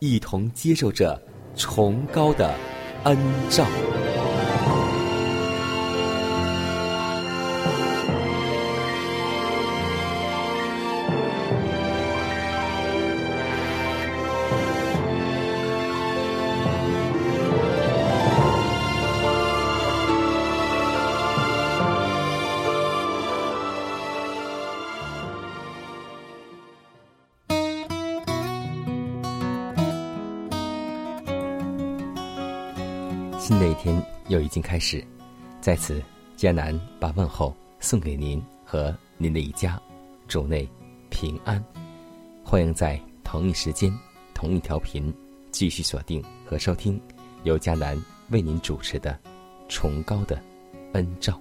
一同接受着崇高的恩照。开始，在此，迦南把问候送给您和您的一家，主内平安。欢迎在同一时间、同一条频继续锁定和收听由迦南为您主持的《崇高的恩照》。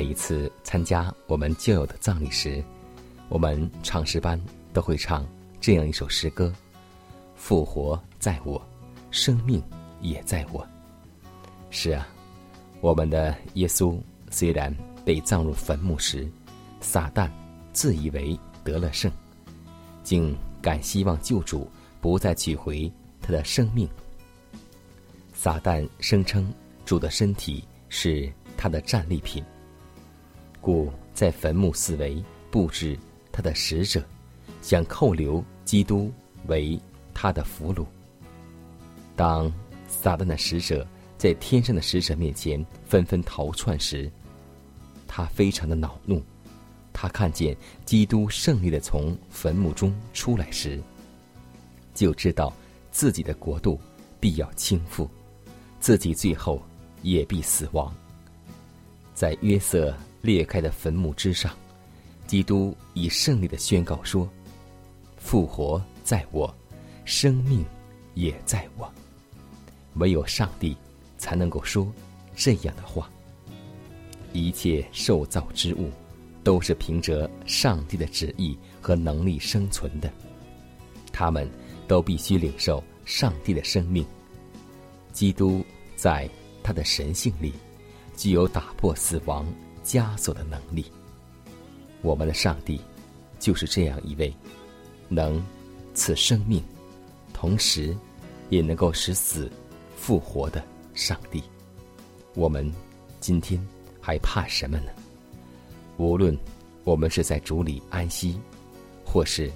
每一次参加我们旧友的葬礼时，我们唱诗班都会唱这样一首诗歌：“复活在我，生命也在我。”是啊，我们的耶稣虽然被葬入坟墓时，撒旦自以为得了胜，竟敢希望救主不再取回他的生命。撒旦声称主的身体是他的战利品。故在坟墓四围布置他的使者，想扣留基督为他的俘虏。当撒旦的使者在天上的使者面前纷纷逃窜时，他非常的恼怒。他看见基督胜利的从坟墓中出来时，就知道自己的国度必要倾覆，自己最后也必死亡。在约瑟。裂开的坟墓之上，基督以胜利的宣告说：“复活在我，生命也在我。”唯有上帝才能够说这样的话。一切受造之物都是凭着上帝的旨意和能力生存的，他们都必须领受上帝的生命。基督在他的神性里具有打破死亡。枷锁的能力，我们的上帝就是这样一位能赐生命，同时也能够使死复活的上帝。我们今天还怕什么呢？无论我们是在主里安息，或是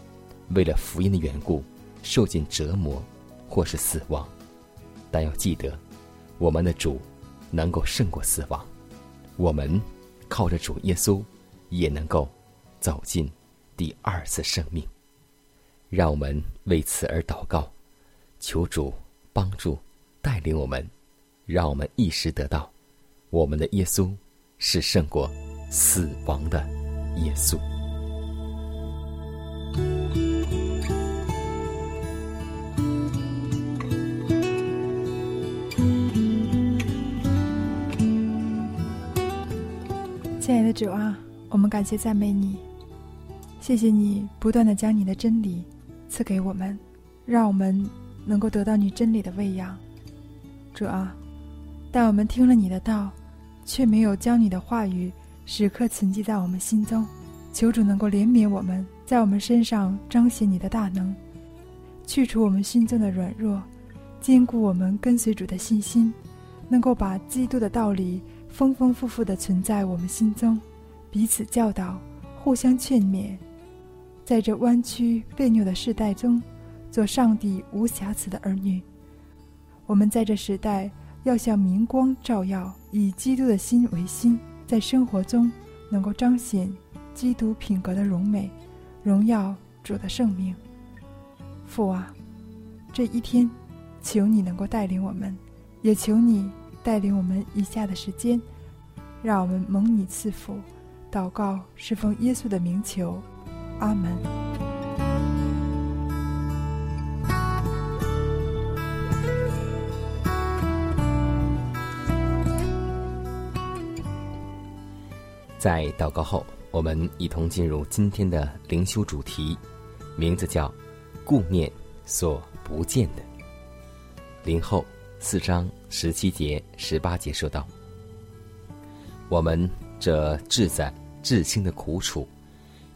为了福音的缘故受尽折磨，或是死亡，但要记得，我们的主能够胜过死亡。我们。靠着主耶稣，也能够走进第二次生命。让我们为此而祷告，求主帮助带领我们，让我们一时得到我们的耶稣是胜过死亡的耶稣。主啊，我们感谢赞美你，谢谢你不断的将你的真理赐给我们，让我们能够得到你真理的喂养。主啊，但我们听了你的道，却没有将你的话语时刻存记在我们心中，求主能够怜悯我们，在我们身上彰显你的大能，去除我们心中的软弱，坚固我们跟随主的信心，能够把基督的道理丰丰富富的存在我们心中，彼此教导，互相劝勉，在这弯曲别扭的时代中，做上帝无瑕疵的儿女。我们在这时代要像明光照耀，以基督的心为心，在生活中能够彰显。基督品格的荣美，荣耀主的圣名。父啊，这一天，求你能够带领我们，也求你带领我们以下的时间，让我们蒙你赐福。祷告是奉耶稣的名求，阿门。在祷告后。我们一同进入今天的灵修主题，名字叫“顾念所不见的”。灵后四章十七节、十八节说道：“我们这至在至轻的苦楚，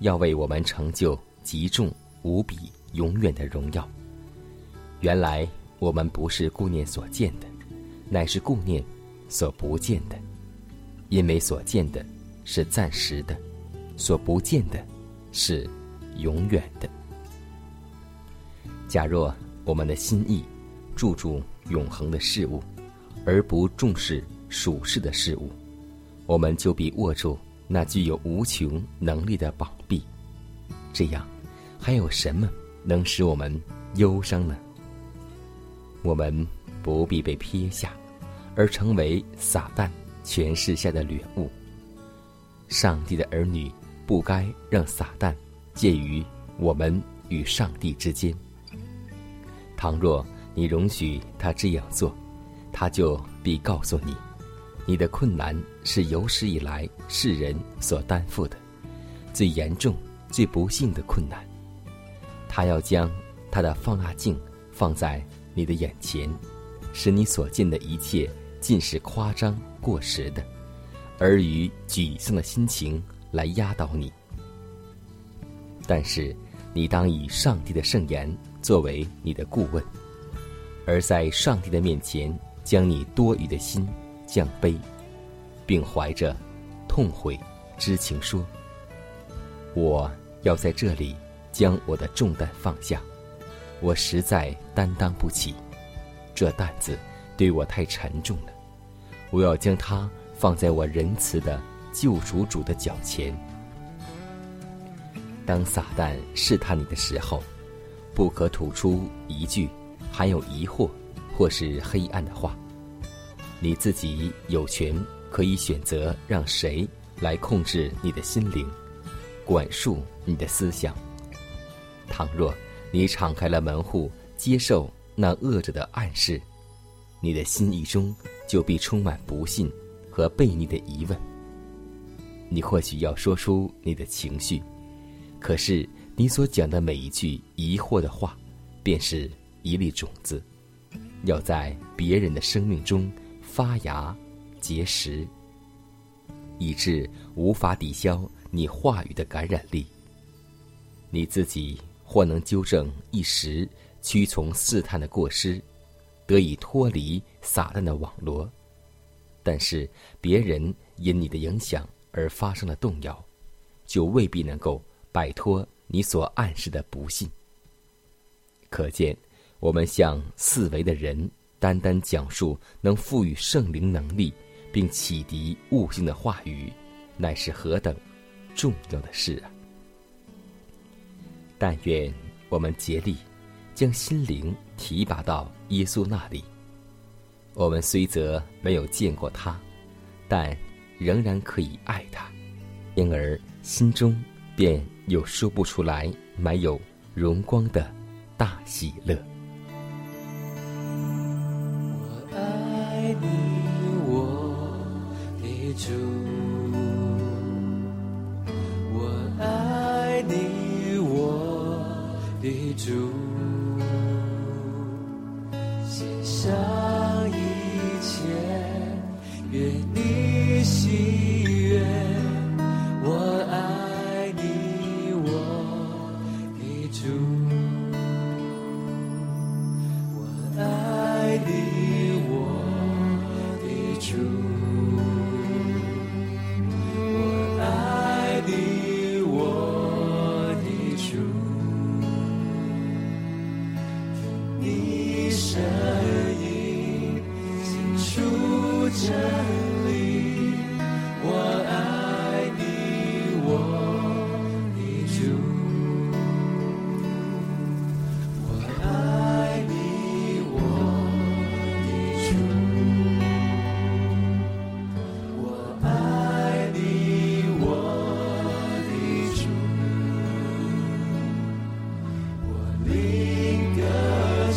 要为我们成就极重无比、永远的荣耀。原来我们不是顾念所见的，乃是顾念所不见的，因为所见的是暂时的。”所不见的，是永远的。假若我们的心意注重永恒的事物，而不重视属世的事物，我们就必握住那具有无穷能力的宝臂。这样，还有什么能使我们忧伤呢？我们不必被撇下，而成为撒旦权势下的掠物。上帝的儿女。不该让撒旦介于我们与上帝之间。倘若你容许他这样做，他就必告诉你，你的困难是有史以来世人所担负的最严重、最不幸的困难。他要将他的放大镜放在你的眼前，使你所见的一切尽是夸张过时的，而与沮丧的心情。来压倒你，但是你当以上帝的圣言作为你的顾问，而在上帝的面前将你多余的心降卑，并怀着痛悔之情说：“我要在这里将我的重担放下，我实在担当不起，这担子对我太沉重了，我要将它放在我仁慈的。”救赎主的脚前，当撒旦试探你的时候，不可吐出一句含有疑惑或是黑暗的话。你自己有权可以选择让谁来控制你的心灵，管束你的思想。倘若你敞开了门户，接受那恶者的暗示，你的心意中就必充满不信和悖逆的疑问。你或许要说出你的情绪，可是你所讲的每一句疑惑的话，便是一粒种子，要在别人的生命中发芽结实，以致无法抵消你话语的感染力。你自己或能纠正一时屈从试探的过失，得以脱离撒旦的网罗，但是别人因你的影响。而发生了动摇，就未必能够摆脱你所暗示的不幸。可见，我们向四维的人单单讲述能赋予圣灵能力并启迪悟性的话语，乃是何等重要的事啊！但愿我们竭力将心灵提拔到耶稣那里。我们虽则没有见过他，但。仍然可以爱他，因而心中便有说不出来、满有荣光的大喜乐。你，我的主，我爱你，我的主，献上一切，愿你。喜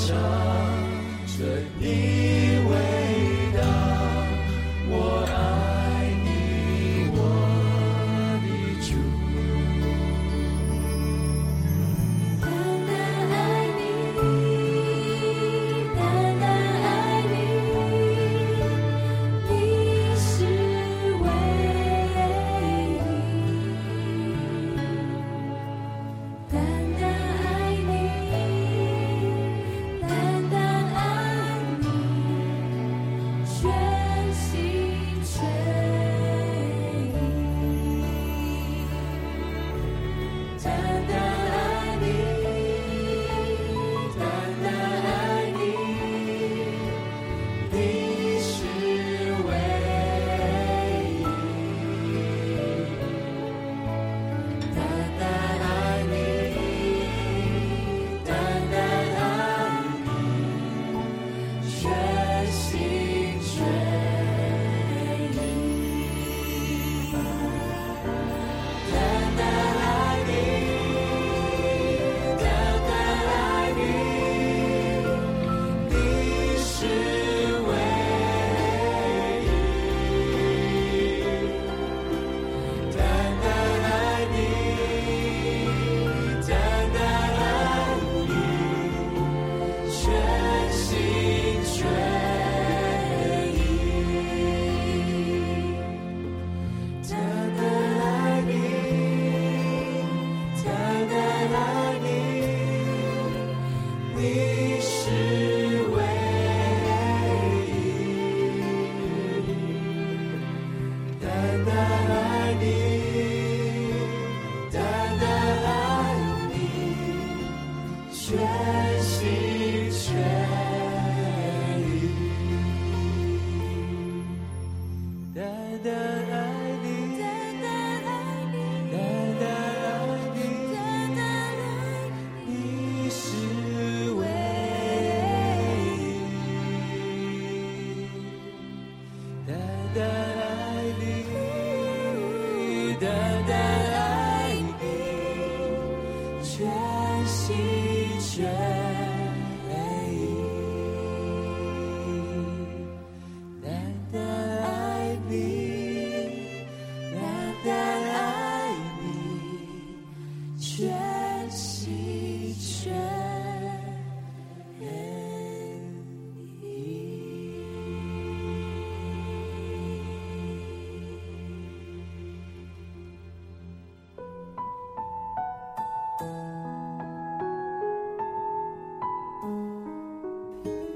想着以为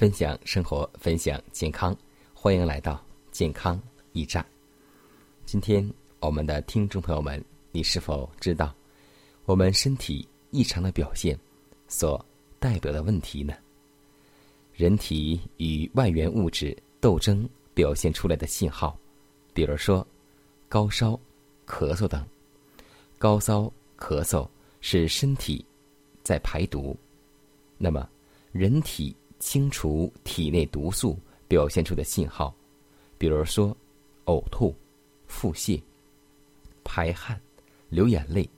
分享生活，分享健康，欢迎来到健康驿站。今天，我们的听众朋友们，你是否知道我们身体异常的表现所代表的问题呢？人体与外源物质斗争表现出来的信号，比如说高烧、咳嗽等。高烧、咳嗽是身体在排毒，那么人体。清除体内毒素表现出的信号，比如说呕吐、腹泻、排汗、流眼泪，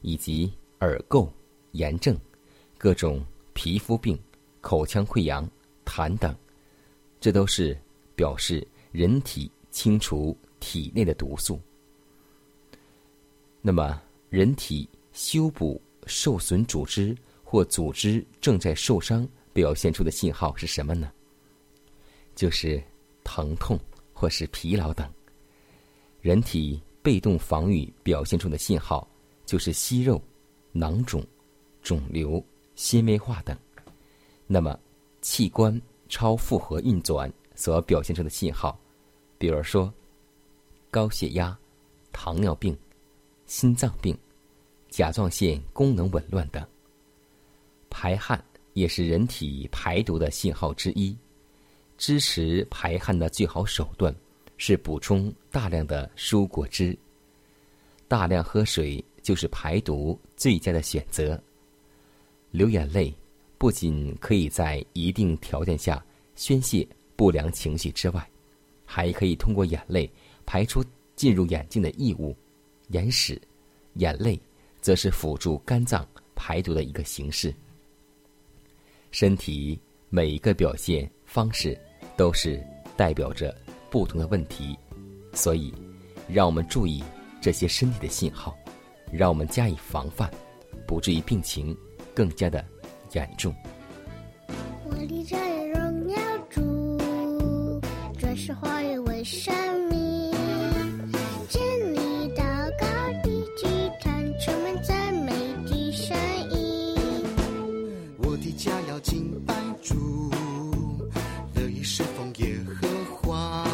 以及耳垢、炎症、各种皮肤病、口腔溃疡、痰等，这都是表示人体清除体内的毒素。那么，人体修补受损组织或组织正在受伤。表现出的信号是什么呢？就是疼痛或是疲劳等。人体被动防御表现出的信号就是息肉、囊肿、肿瘤、纤维化等。那么，器官超负荷运转所表现出的信号，比如说高血压、糖尿病、心脏病、甲状腺功能紊乱等。排汗。也是人体排毒的信号之一。支持排汗的最好手段是补充大量的蔬果汁。大量喝水就是排毒最佳的选择。流眼泪不仅可以在一定条件下宣泄不良情绪之外，还可以通过眼泪排出进入眼睛的异物、眼屎。眼泪则是辅助肝脏排毒的一个形式。身体每一个表现方式都是代表着不同的问题，所以让我们注意这些身体的信号，让我们加以防范，不至于病情更加的严重。我立着荣耀主，转世化为为生主，乐意侍奉耶和华，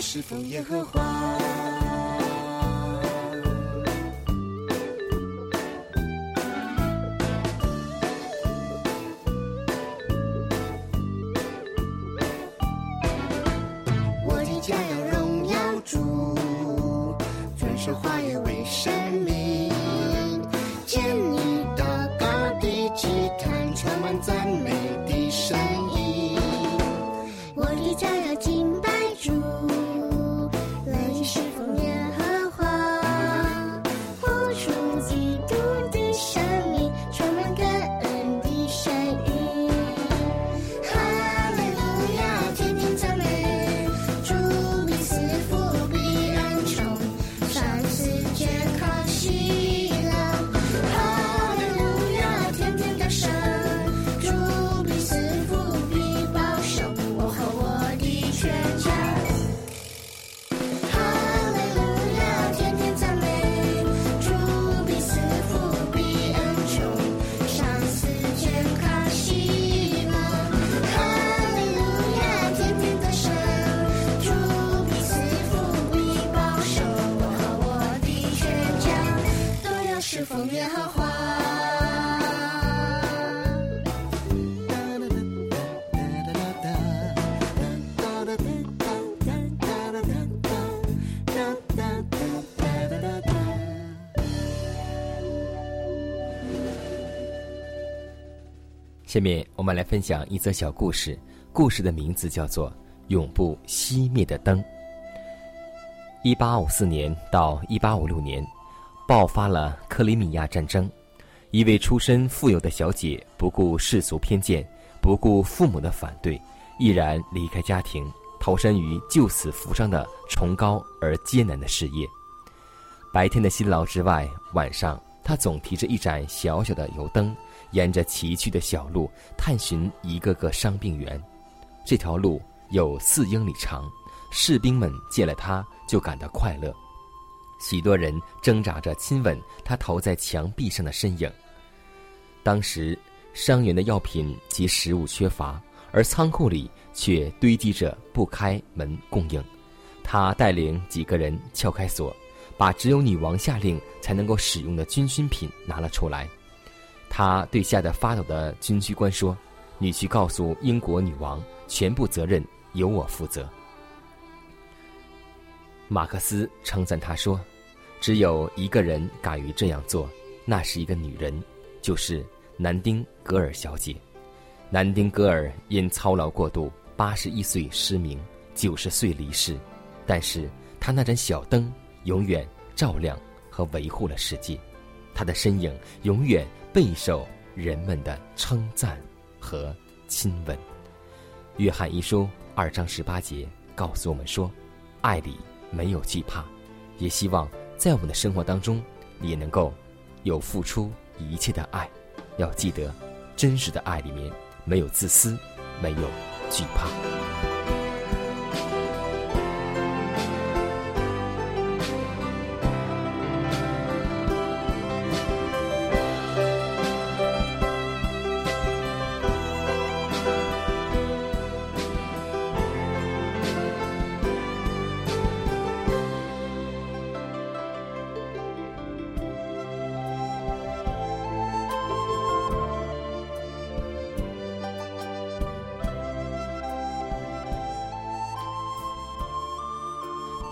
是否耶和华。下面我们来分享一则小故事，故事的名字叫做《永不熄灭的灯》。一八五四年到一八五六年，爆发了克里米亚战争。一位出身富有的小姐，不顾世俗偏见，不顾父母的反对，毅然离开家庭，投身于救死扶伤的崇高而艰难的事业。白天的辛劳之外，晚上她总提着一盏小小的油灯，沿着崎岖的小路探寻一个个伤病员。这条路有四英里长，士兵们见了他就感到快乐。许多人挣扎着亲吻他投在墙壁上的身影。当时，伤员的药品及食物缺乏，而仓库里却堆积着不开门供应。他带领几个人撬开锁，把只有女王下令才能够使用的军需品拿了出来。他对吓得发抖的军需官说：“你去告诉英国女王，全部责任由我负责。”马克思称赞他说：“只有一个人敢于这样做，那是一个女人，就是南丁格尔小姐。南丁格尔因操劳过度，八十一岁失明，九十岁离世。但是她那盏小灯永远照亮和维护了世界，她的身影永远备受人们的称赞和亲吻。”约翰一书二章十八节告诉我们说：“爱里没有惧怕。”也希望在我们的生活当中，也能够有付出一切的爱。要记得，真实的爱里面没有自私，没有惧怕。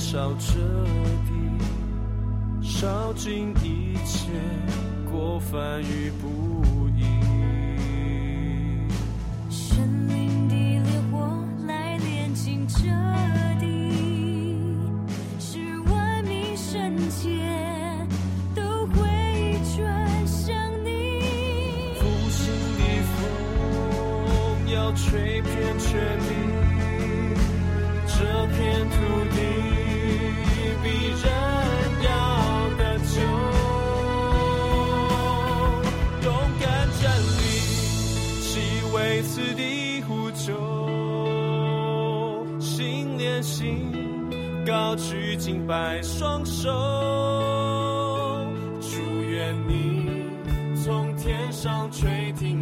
烧彻底，烧尽一切过犯与不心连心，高举敬拜双手，祝愿你从天上垂听